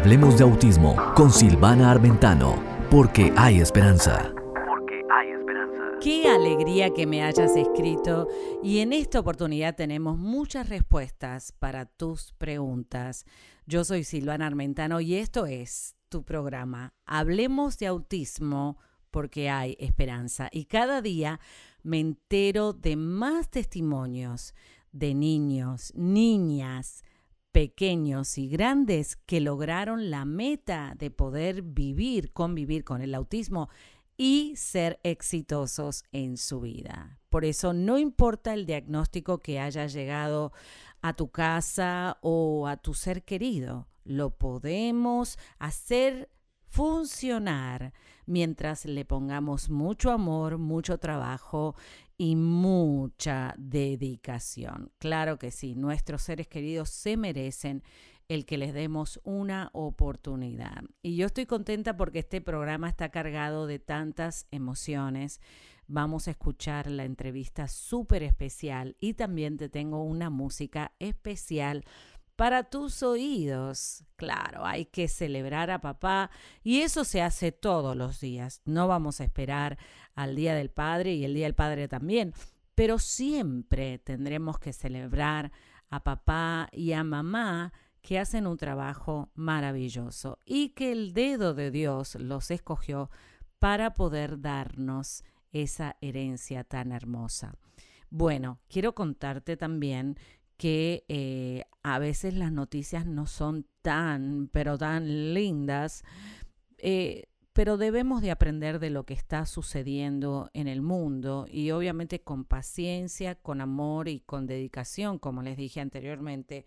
Hablemos de autismo con Silvana Armentano, porque hay esperanza. Porque hay esperanza. Qué alegría que me hayas escrito y en esta oportunidad tenemos muchas respuestas para tus preguntas. Yo soy Silvana Armentano y esto es tu programa. Hablemos de autismo porque hay esperanza y cada día me entero de más testimonios de niños, niñas, pequeños y grandes que lograron la meta de poder vivir, convivir con el autismo y ser exitosos en su vida. Por eso no importa el diagnóstico que haya llegado a tu casa o a tu ser querido, lo podemos hacer funcionar mientras le pongamos mucho amor, mucho trabajo y mucha dedicación. Claro que sí, nuestros seres queridos se merecen el que les demos una oportunidad. Y yo estoy contenta porque este programa está cargado de tantas emociones. Vamos a escuchar la entrevista súper especial y también te tengo una música especial para tus oídos. Claro, hay que celebrar a papá y eso se hace todos los días. No vamos a esperar al Día del Padre y el Día del Padre también, pero siempre tendremos que celebrar a papá y a mamá que hacen un trabajo maravilloso y que el dedo de Dios los escogió para poder darnos esa herencia tan hermosa. Bueno, quiero contarte también que eh, a veces las noticias no son tan, pero tan lindas, eh, pero debemos de aprender de lo que está sucediendo en el mundo y obviamente con paciencia, con amor y con dedicación, como les dije anteriormente,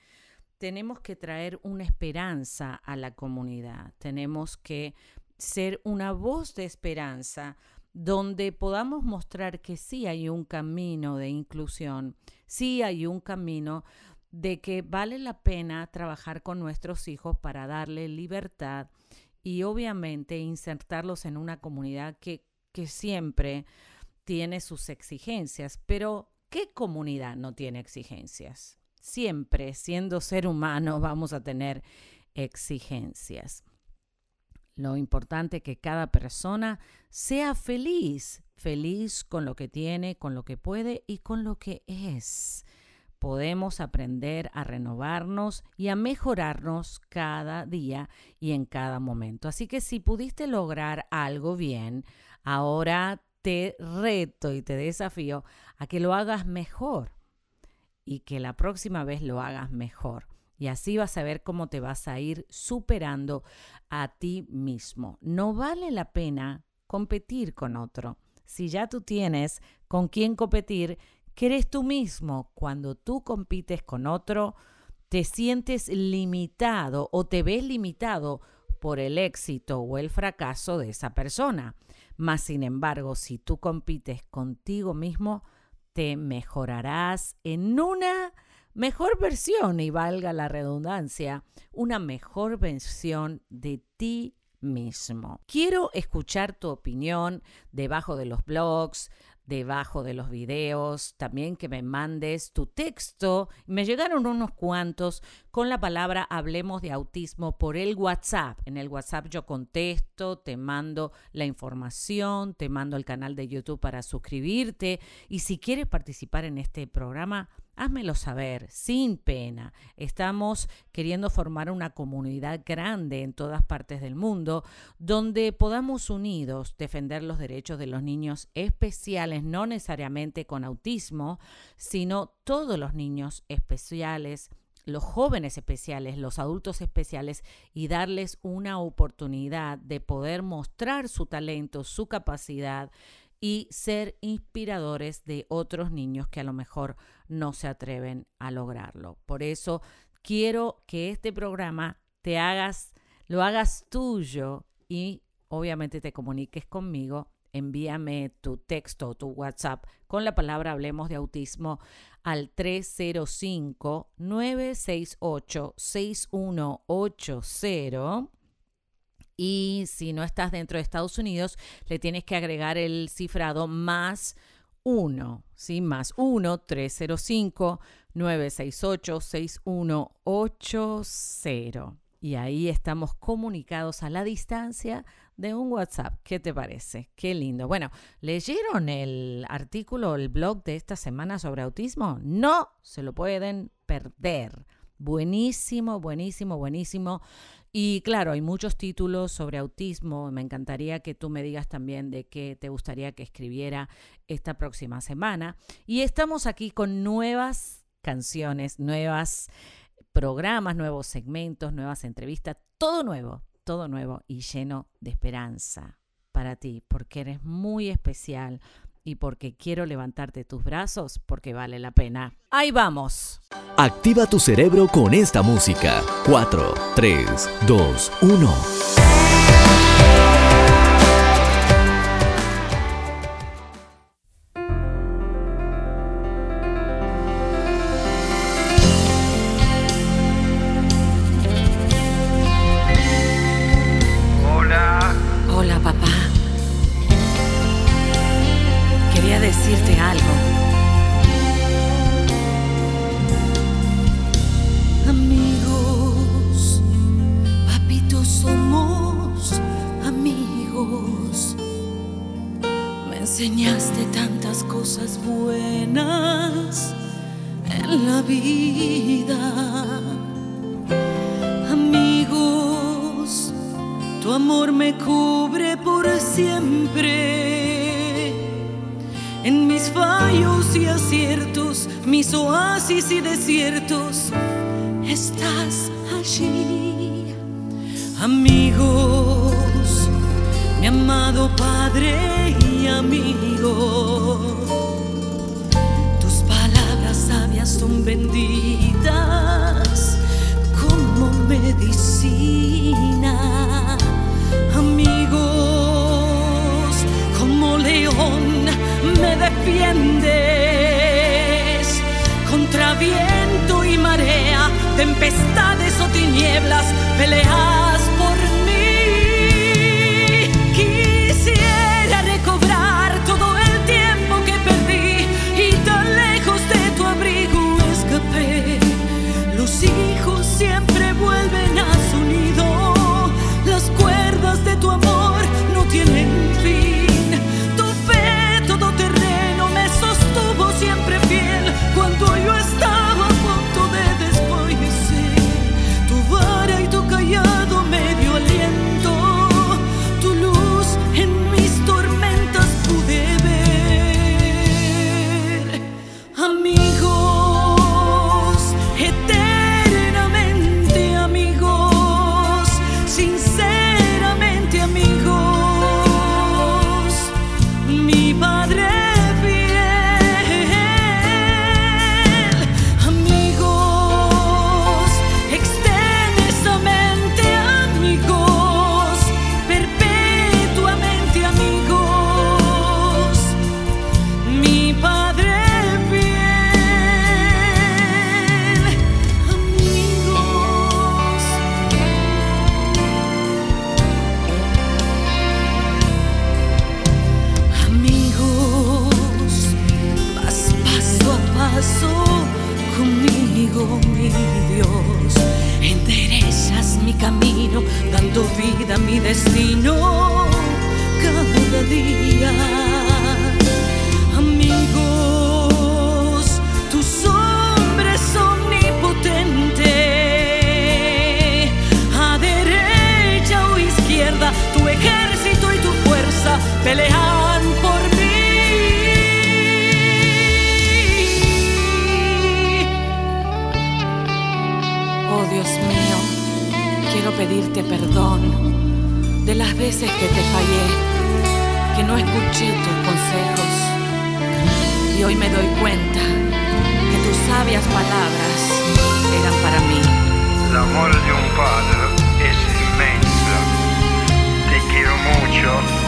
tenemos que traer una esperanza a la comunidad, tenemos que ser una voz de esperanza donde podamos mostrar que sí hay un camino de inclusión, sí hay un camino de que vale la pena trabajar con nuestros hijos para darle libertad y obviamente insertarlos en una comunidad que, que siempre tiene sus exigencias. Pero, ¿qué comunidad no tiene exigencias? Siempre, siendo ser humano, vamos a tener exigencias. Lo importante es que cada persona sea feliz, feliz con lo que tiene, con lo que puede y con lo que es. Podemos aprender a renovarnos y a mejorarnos cada día y en cada momento. Así que si pudiste lograr algo bien, ahora te reto y te desafío a que lo hagas mejor y que la próxima vez lo hagas mejor. Y así vas a ver cómo te vas a ir superando a ti mismo. No vale la pena competir con otro. Si ya tú tienes con quién competir, que eres tú mismo. Cuando tú compites con otro, te sientes limitado o te ves limitado por el éxito o el fracaso de esa persona. Mas, sin embargo, si tú compites contigo mismo, te mejorarás en una mejor versión, y valga la redundancia, una mejor versión de ti mismo. Quiero escuchar tu opinión debajo de los blogs, debajo de los videos, también que me mandes tu texto. Me llegaron unos cuantos con la palabra hablemos de autismo por el WhatsApp. En el WhatsApp yo contesto, te mando la información, te mando el canal de YouTube para suscribirte y si quieres participar en este programa, Házmelo saber, sin pena. Estamos queriendo formar una comunidad grande en todas partes del mundo donde podamos unidos defender los derechos de los niños especiales, no necesariamente con autismo, sino todos los niños especiales los jóvenes especiales, los adultos especiales y darles una oportunidad de poder mostrar su talento, su capacidad y ser inspiradores de otros niños que a lo mejor no se atreven a lograrlo. Por eso quiero que este programa te hagas, lo hagas tuyo y obviamente te comuniques conmigo. Envíame tu texto o tu WhatsApp con la palabra Hablemos de Autismo al 305-968-6180 y si no estás dentro de Estados Unidos, le tienes que agregar el cifrado más 1, ¿sí? Más 1 305 968 6180. y ahí estamos comunicados a la distancia de un WhatsApp. ¿Qué te parece? Qué lindo. Bueno, ¿leyeron el artículo, el blog de esta semana sobre autismo? No se lo pueden perder. Buenísimo, buenísimo, buenísimo. Y claro, hay muchos títulos sobre autismo. Me encantaría que tú me digas también de qué te gustaría que escribiera esta próxima semana. Y estamos aquí con nuevas canciones, nuevas programas, nuevos segmentos, nuevas entrevistas, todo nuevo, todo nuevo y lleno de esperanza para ti, porque eres muy especial y porque quiero levantarte tus brazos, porque vale la pena. Ahí vamos. Activa tu cerebro con esta música. 4, 3, 2, 1. Tu amor me cubre por siempre. En mis fallos y aciertos, mis oasis y desiertos, estás allí. Amigos, mi amado Padre y amigo, tus palabras sabias son benditas como medicina. Me defiendes. Contra viento y marea, tempestades o tinieblas, peleas pelean por mí. Oh Dios mío, quiero pedirte perdón de las veces que te fallé, que no escuché tus consejos. Y hoy me doy cuenta que tus sabias palabras eran para mí. El amor de un padre es inmenso. Te quiero mucho.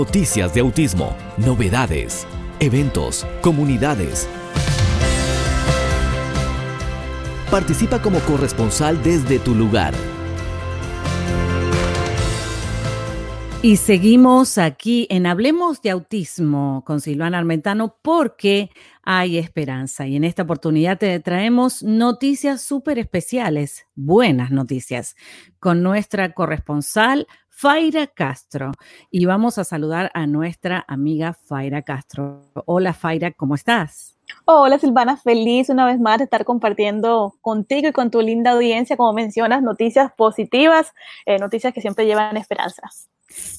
Noticias de autismo, novedades, eventos, comunidades. Participa como corresponsal desde tu lugar. Y seguimos aquí en Hablemos de Autismo con Silvana Armentano porque hay esperanza. Y en esta oportunidad te traemos noticias súper especiales, buenas noticias, con nuestra corresponsal Faira Castro. Y vamos a saludar a nuestra amiga Faira Castro. Hola Faira, ¿cómo estás? Hola Silvana, feliz una vez más de estar compartiendo contigo y con tu linda audiencia, como mencionas, noticias positivas, eh, noticias que siempre llevan esperanza.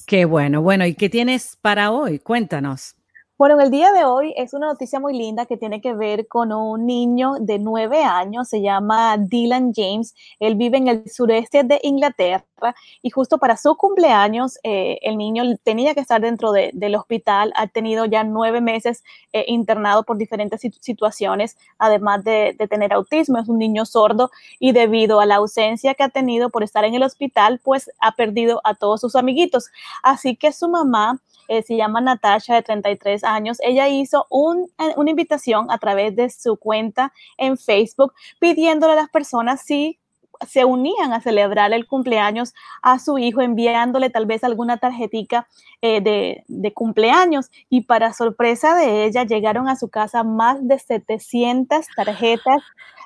Qué bueno, bueno, ¿y qué tienes para hoy? Cuéntanos. Bueno, en el día de hoy es una noticia muy linda que tiene que ver con un niño de nueve años, se llama Dylan James, él vive en el sureste de Inglaterra y justo para su cumpleaños eh, el niño tenía que estar dentro del hospital, ha tenido ya nueve meses eh, internado por diferentes situaciones, además de, de tener autismo, es un niño sordo y debido a la ausencia que ha tenido por estar en el hospital, pues ha perdido a todos sus amiguitos. Así que su mamá eh, se llama Natasha, de 33 años. Ella hizo eh, una invitación a través de su cuenta en Facebook pidiéndole a las personas si se unían a celebrar el cumpleaños a su hijo, enviándole tal vez alguna tarjetita eh, de, de, cumpleaños. Y para sorpresa de ella, llegaron a su casa más de 700 tarjetas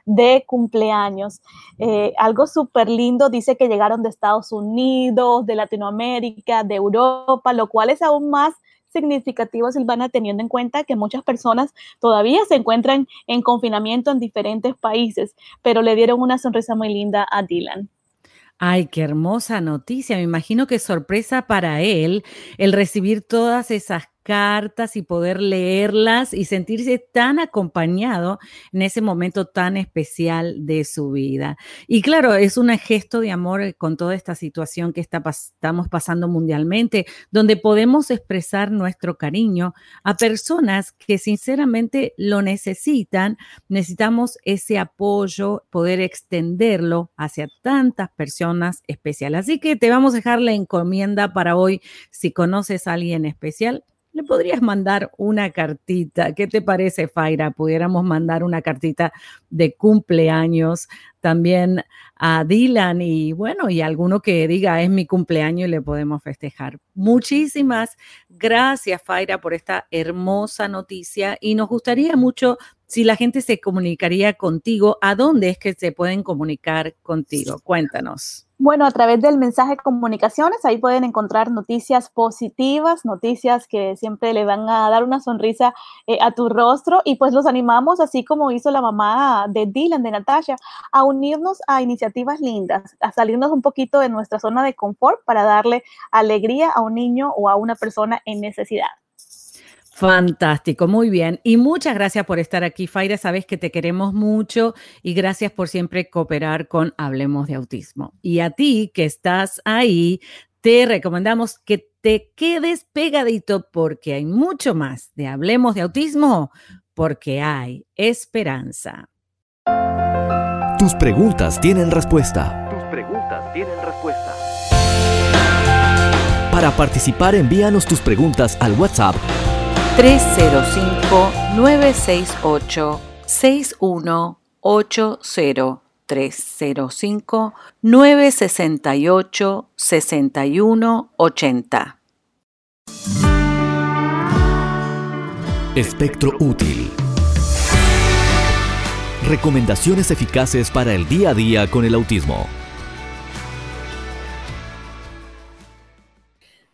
de cumpleaños. Eh, algo súper lindo, dice que llegaron de Estados Unidos, de Latinoamérica, de Europa, lo cual es aún más significativo, Silvana, teniendo en cuenta que muchas personas todavía se encuentran en confinamiento en diferentes países, pero le dieron una sonrisa muy linda a Dylan. Ay, qué hermosa noticia. Me imagino que sorpresa para él el recibir todas esas cartas y poder leerlas y sentirse tan acompañado en ese momento tan especial de su vida. Y claro, es un gesto de amor eh, con toda esta situación que está, estamos pasando mundialmente, donde podemos expresar nuestro cariño a personas que sinceramente lo necesitan. Necesitamos ese apoyo, poder extenderlo hacia tantas personas especiales. Así que te vamos a dejar la encomienda para hoy. Si conoces a alguien especial, le podrías mandar una cartita. ¿Qué te parece, Faira? Pudiéramos mandar una cartita de cumpleaños también a Dylan y bueno, y alguno que diga es mi cumpleaños y le podemos festejar. Muchísimas gracias, Faira, por esta hermosa noticia y nos gustaría mucho si la gente se comunicaría contigo. ¿A dónde es que se pueden comunicar contigo? Cuéntanos. Bueno, a través del mensaje comunicaciones, ahí pueden encontrar noticias positivas, noticias que siempre le van a dar una sonrisa eh, a tu rostro y pues los animamos, así como hizo la mamá de Dylan, de Natasha, a unirnos a iniciativas lindas, a salirnos un poquito de nuestra zona de confort para darle alegría a un niño o a una persona en necesidad. Fantástico, muy bien. Y muchas gracias por estar aquí, Faira. Sabes que te queremos mucho y gracias por siempre cooperar con Hablemos de Autismo. Y a ti que estás ahí, te recomendamos que te quedes pegadito porque hay mucho más de Hablemos de Autismo, porque hay esperanza. Tus preguntas tienen respuesta. Tus preguntas tienen respuesta. Para participar, envíanos tus preguntas al WhatsApp 305-968-6180. 305-968-6180. Espectro útil. Recomendaciones eficaces para el día a día con el autismo.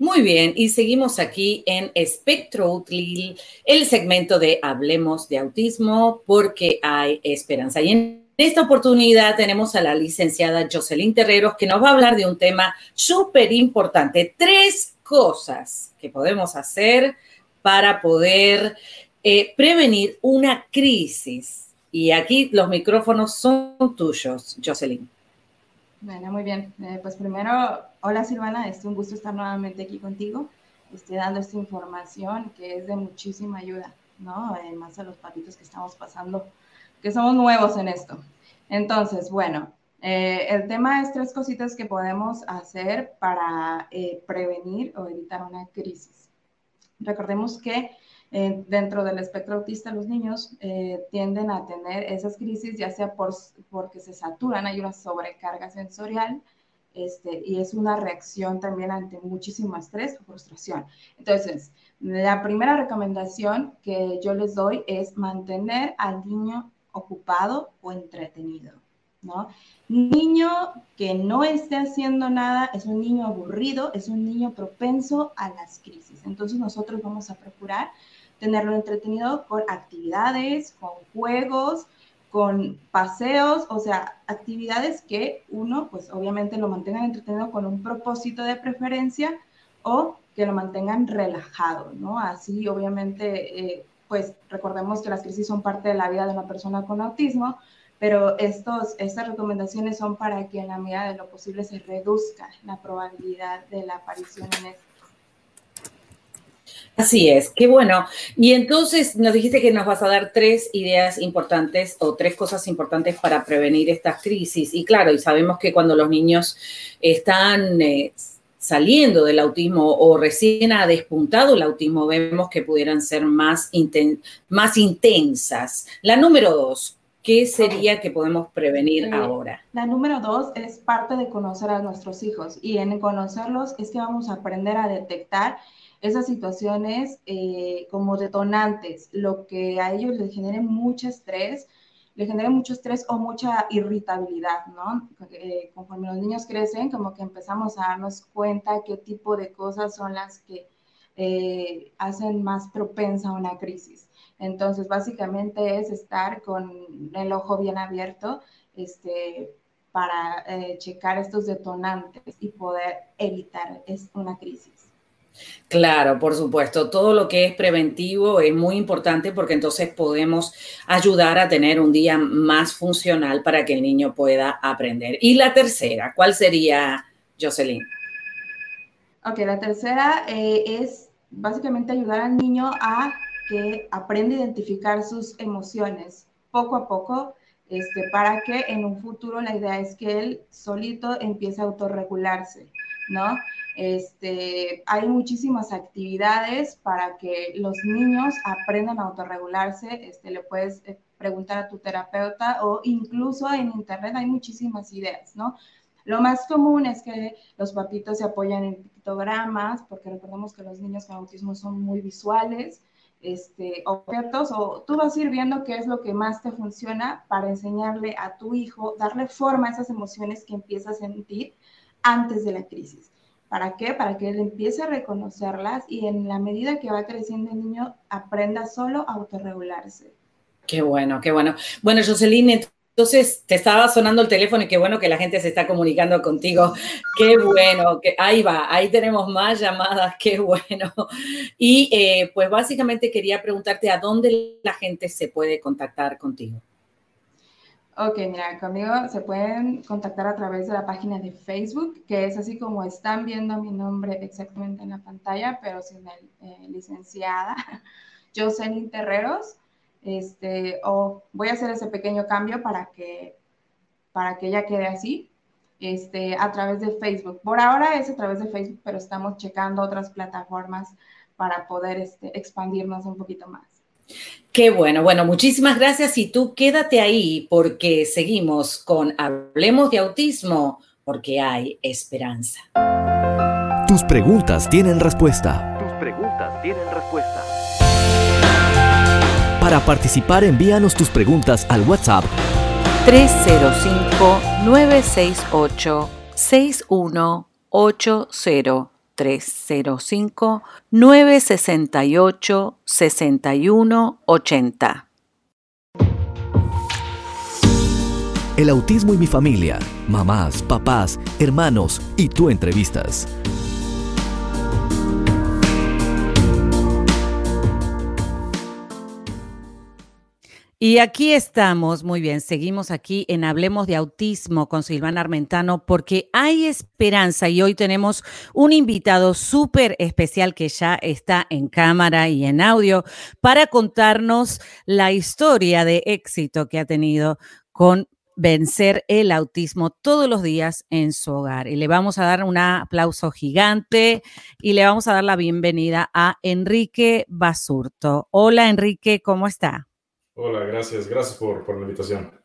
Muy bien, y seguimos aquí en Espectro Útil, el segmento de Hablemos de Autismo porque hay esperanza. Y en esta oportunidad tenemos a la licenciada Jocelyn Terreros que nos va a hablar de un tema súper importante. Tres cosas que podemos hacer para poder eh, prevenir una crisis. Y aquí los micrófonos son tuyos, Jocelyn. Bueno, muy bien. Eh, pues primero, hola Silvana, es un gusto estar nuevamente aquí contigo, estoy dando esta información que es de muchísima ayuda, ¿no? Además a los patitos que estamos pasando, que somos nuevos en esto. Entonces, bueno, eh, el tema es tres cositas que podemos hacer para eh, prevenir o evitar una crisis. Recordemos que eh, dentro del espectro autista los niños eh, tienden a tener esas crisis ya sea por, porque se saturan, hay una sobrecarga sensorial este, y es una reacción también ante muchísimo estrés o frustración. Entonces, la primera recomendación que yo les doy es mantener al niño ocupado o entretenido, ¿no? Niño que no esté haciendo nada es un niño aburrido, es un niño propenso a las crisis. Entonces nosotros vamos a procurar tenerlo entretenido con actividades, con juegos, con paseos, o sea, actividades que uno, pues obviamente lo mantengan entretenido con un propósito de preferencia o que lo mantengan relajado, ¿no? Así, obviamente, eh, pues recordemos que las crisis son parte de la vida de una persona con autismo, pero estos, estas recomendaciones son para que en la medida de lo posible se reduzca la probabilidad de la aparición en esto. Así es, qué bueno. Y entonces nos dijiste que nos vas a dar tres ideas importantes o tres cosas importantes para prevenir estas crisis. Y claro, y sabemos que cuando los niños están eh, saliendo del autismo o recién ha despuntado el autismo, vemos que pudieran ser más, más intensas. La número dos, ¿qué sería que podemos prevenir eh, ahora? La número dos es parte de conocer a nuestros hijos y en conocerlos es que vamos a aprender a detectar esas situaciones eh, como detonantes, lo que a ellos les genere mucho estrés, le genere mucho estrés o mucha irritabilidad, ¿no? Eh, conforme los niños crecen, como que empezamos a darnos cuenta qué tipo de cosas son las que eh, hacen más propensa a una crisis. Entonces, básicamente es estar con el ojo bien abierto este, para checar estos detonantes y poder evitar una crisis. Claro, por supuesto. Todo lo que es preventivo es muy importante porque entonces podemos ayudar a tener un día más funcional para que el niño pueda aprender. Y la tercera, ¿cuál sería, Jocelyn? Ok, la tercera eh, es básicamente ayudar al niño a que aprenda a identificar sus emociones poco a poco, este, para que en un futuro la idea es que él solito empiece a autorregularse, ¿no? Este, hay muchísimas actividades para que los niños aprendan a autorregularse. Este, le puedes eh, preguntar a tu terapeuta o incluso en internet hay muchísimas ideas, ¿no? Lo más común es que los papitos se apoyan en pictogramas, porque recordemos que los niños con autismo son muy visuales, este, objetos, o tú vas a ir viendo qué es lo que más te funciona para enseñarle a tu hijo, darle forma a esas emociones que empieza a sentir antes de la crisis. ¿Para qué? Para que él empiece a reconocerlas y en la medida que va creciendo el niño aprenda solo a autorregularse. Qué bueno, qué bueno. Bueno, Jocelyn, entonces te estaba sonando el teléfono y qué bueno que la gente se está comunicando contigo. Qué bueno, ahí va, ahí tenemos más llamadas, qué bueno. Y eh, pues básicamente quería preguntarte a dónde la gente se puede contactar contigo. Ok, mira, conmigo se pueden contactar a través de la página de Facebook, que es así como están viendo mi nombre exactamente en la pantalla, pero sin el eh, licenciada, Jocelyn Terreros. Este, o voy a hacer ese pequeño cambio para que, para que ella quede así, este, a través de Facebook. Por ahora es a través de Facebook, pero estamos checando otras plataformas para poder este, expandirnos un poquito más. Qué bueno, bueno, muchísimas gracias y tú quédate ahí porque seguimos con Hablemos de Autismo porque hay esperanza. Tus preguntas tienen respuesta. Tus preguntas tienen respuesta. Para participar envíanos tus preguntas al WhatsApp 305 968 6180 305 968 6180. El autismo y mi familia, mamás, papás, hermanos y tú entrevistas. Y aquí estamos, muy bien, seguimos aquí en Hablemos de Autismo con Silvana Armentano porque hay esperanza y hoy tenemos un invitado súper especial que ya está en cámara y en audio para contarnos la historia de éxito que ha tenido con vencer el autismo todos los días en su hogar. Y le vamos a dar un aplauso gigante y le vamos a dar la bienvenida a Enrique Basurto. Hola Enrique, ¿cómo está? Hola, gracias, gracias por, por la invitación.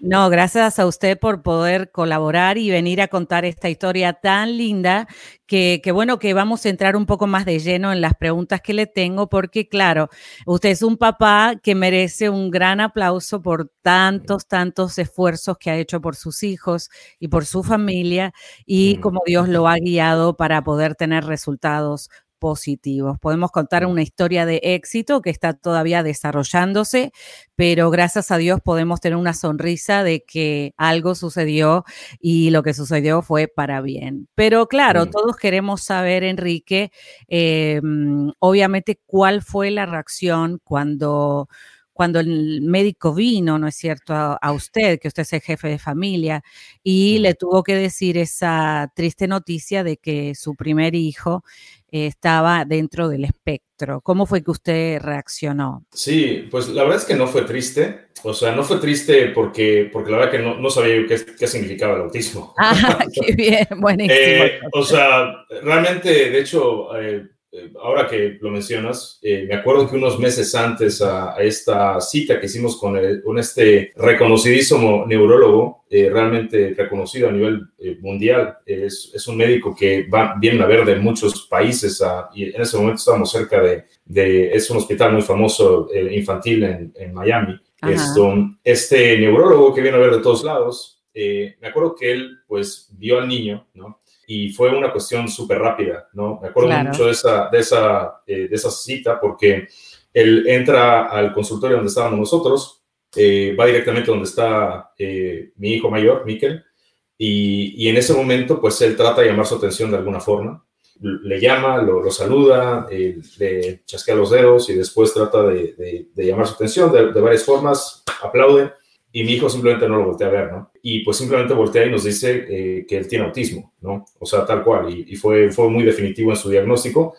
No, gracias a usted por poder colaborar y venir a contar esta historia tan linda que, bueno, que vamos a entrar un poco más de lleno en las preguntas que le tengo, porque claro, usted es un papá que merece un gran aplauso por tantos, tantos esfuerzos que ha hecho por sus hijos y por su familia y como Dios lo ha guiado para poder tener resultados positivos. Podemos contar una historia de éxito que está todavía desarrollándose, pero gracias a Dios podemos tener una sonrisa de que algo sucedió y lo que sucedió fue para bien. Pero claro, todos queremos saber, Enrique, em, obviamente, cuál fue la reacción cuando cuando el médico vino, ¿no es cierto?, a, usted, que usted es el jefe de familia, y le tuvo que decir esa triste noticia de que su primer hijo estaba dentro del espectro. ¿Cómo fue que usted reaccionó? Sí, pues la verdad es que no fue triste. O sea, no fue triste porque, porque la verdad que no, no sabía qué, qué, significaba el autismo. Ah, qué bien, buenísimo. Eh, o sea, realmente, de hecho, eh, eh, ahora que lo mencionas, eh, me acuerdo que unos meses antes a, esta cita que hicimos con, con este reconocidísimo neurólogo, eh, realmente reconocido a nivel mundial, es, es, un médico que va, viene a ver de muchos países y en ese momento estábamos cerca de, de es un hospital muy famoso infantil en, en Miami. Esto, este neurólogo que viene a ver de todos lados, me acuerdo que él pues vio al niño, ¿no? Y fue una cuestión súper rápida, ¿no? Me acuerdo mucho de esa, de, esa, eh, de esa cita porque él entra al consultorio donde estábamos nosotros, eh, va directamente donde está eh, mi hijo mayor, Miquel, y, y, en ese momento pues él trata de llamar su atención de alguna forma, le llama, lo, lo saluda, le chasquea los dedos y después trata de, de, llamar su atención de, de varias formas, aplaude y mi hijo simplemente no lo voltea a ver, ¿no? Y pues simplemente voltea y nos dice eh, que él tiene autismo, ¿no? O sea, tal cual, y, fue, fue muy definitivo en su diagnóstico.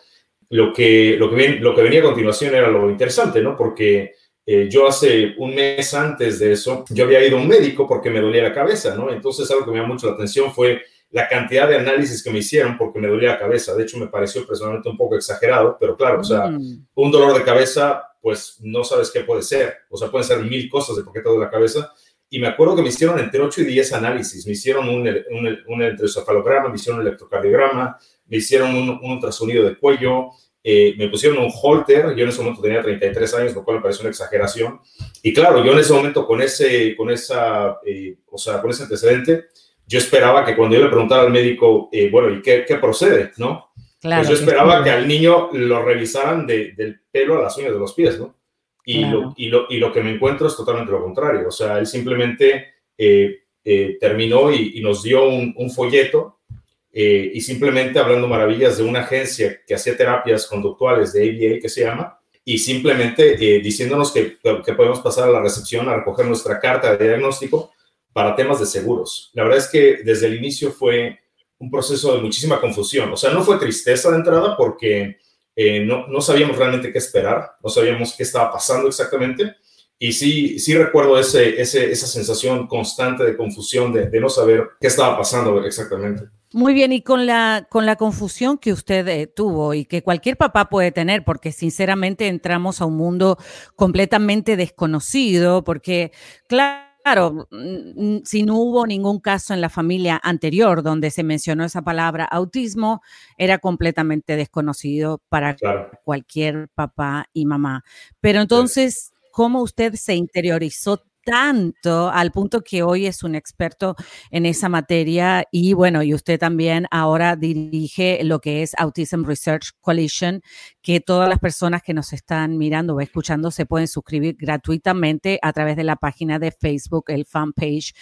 Lo que, lo, que lo que venía a continuación era lo interesante, ¿no? Porque eh, yo hace un mes antes de eso, yo había ido a un médico porque me dolía la cabeza, ¿no? Entonces algo que me llamó mucho la atención fue la cantidad de análisis que me hicieron porque me dolía la cabeza. De hecho, me pareció personalmente un poco exagerado, pero claro, o sea, mm. un dolor de cabeza pues no sabes qué puede ser. O sea, pueden ser mil cosas de por qué te la cabeza. Y me acuerdo que me hicieron entre 8 y 10 análisis. Me hicieron un, un, un electroencefalograma, me hicieron un electrocardiograma, me hicieron un, ultrasonido de cuello, eh, me pusieron un holter. Yo en ese momento tenía 33 años, lo cual me pareció una exageración. Y claro, yo en ese momento con ese, con esa, eh, o sea, con ese antecedente, yo esperaba que cuando yo le preguntara al médico, eh, bueno, ¿y qué, qué procede? ¿No? Pues yo esperaba que al niño lo revisaran del pelo a las uñas de los pies, ¿no? Y, lo, y, lo, y, lo, que me encuentro es totalmente lo contrario. O sea, él simplemente eh, eh, terminó y, nos dio un, folleto eh, y simplemente hablando maravillas de una agencia que hacía terapias conductuales de ABA, que se llama, y simplemente diciéndonos que, que podemos pasar a la recepción a recoger nuestra carta de diagnóstico para temas de seguros. La verdad es que desde el inicio fue un proceso de muchísima confusión. O sea, no fue tristeza de entrada porque eh, no, no, sabíamos realmente qué esperar, no sabíamos qué estaba pasando exactamente. Y sí, sí recuerdo ese, ese, esa sensación constante de confusión, de, no saber qué estaba pasando exactamente. Muy bien, y con la, con la confusión que usted eh, tuvo y que cualquier papá puede tener, porque sinceramente entramos a un mundo completamente desconocido, porque claro, Claro, si no hubo ningún caso en la familia anterior donde se mencionó esa palabra autismo, era completamente desconocido para cualquier papá y mamá. Pero entonces, ¿cómo usted se interiorizó tanto al punto que hoy es un experto en esa materia y bueno, y usted también ahora dirige lo que es Autism Research Coalition, que todas las personas que nos están mirando o escuchando se pueden suscribir gratuitamente a través de la página de Facebook, el fanpage.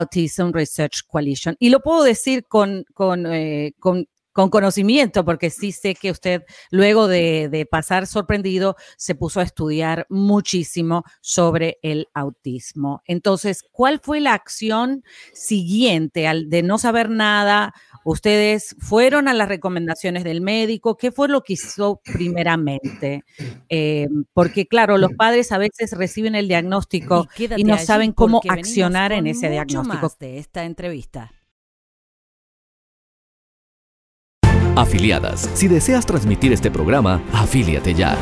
Autism Research Coalition. Y lo puedo decir con, con, eh, con con conocimiento, porque sí sé que usted, luego de, de, pasar sorprendido, se puso a estudiar muchísimo sobre el autismo. Entonces, ¿cuál fue la acción siguiente al de no saber nada? Ustedes fueron a las recomendaciones del médico. ¿Qué fue lo que hizo primeramente? Eh, porque, claro, los padres a veces reciben el diagnóstico y, y no saben cómo accionar en ese diagnóstico. de esta entrevista. Afiliadas. Si deseas transmitir este programa, afíliate ya.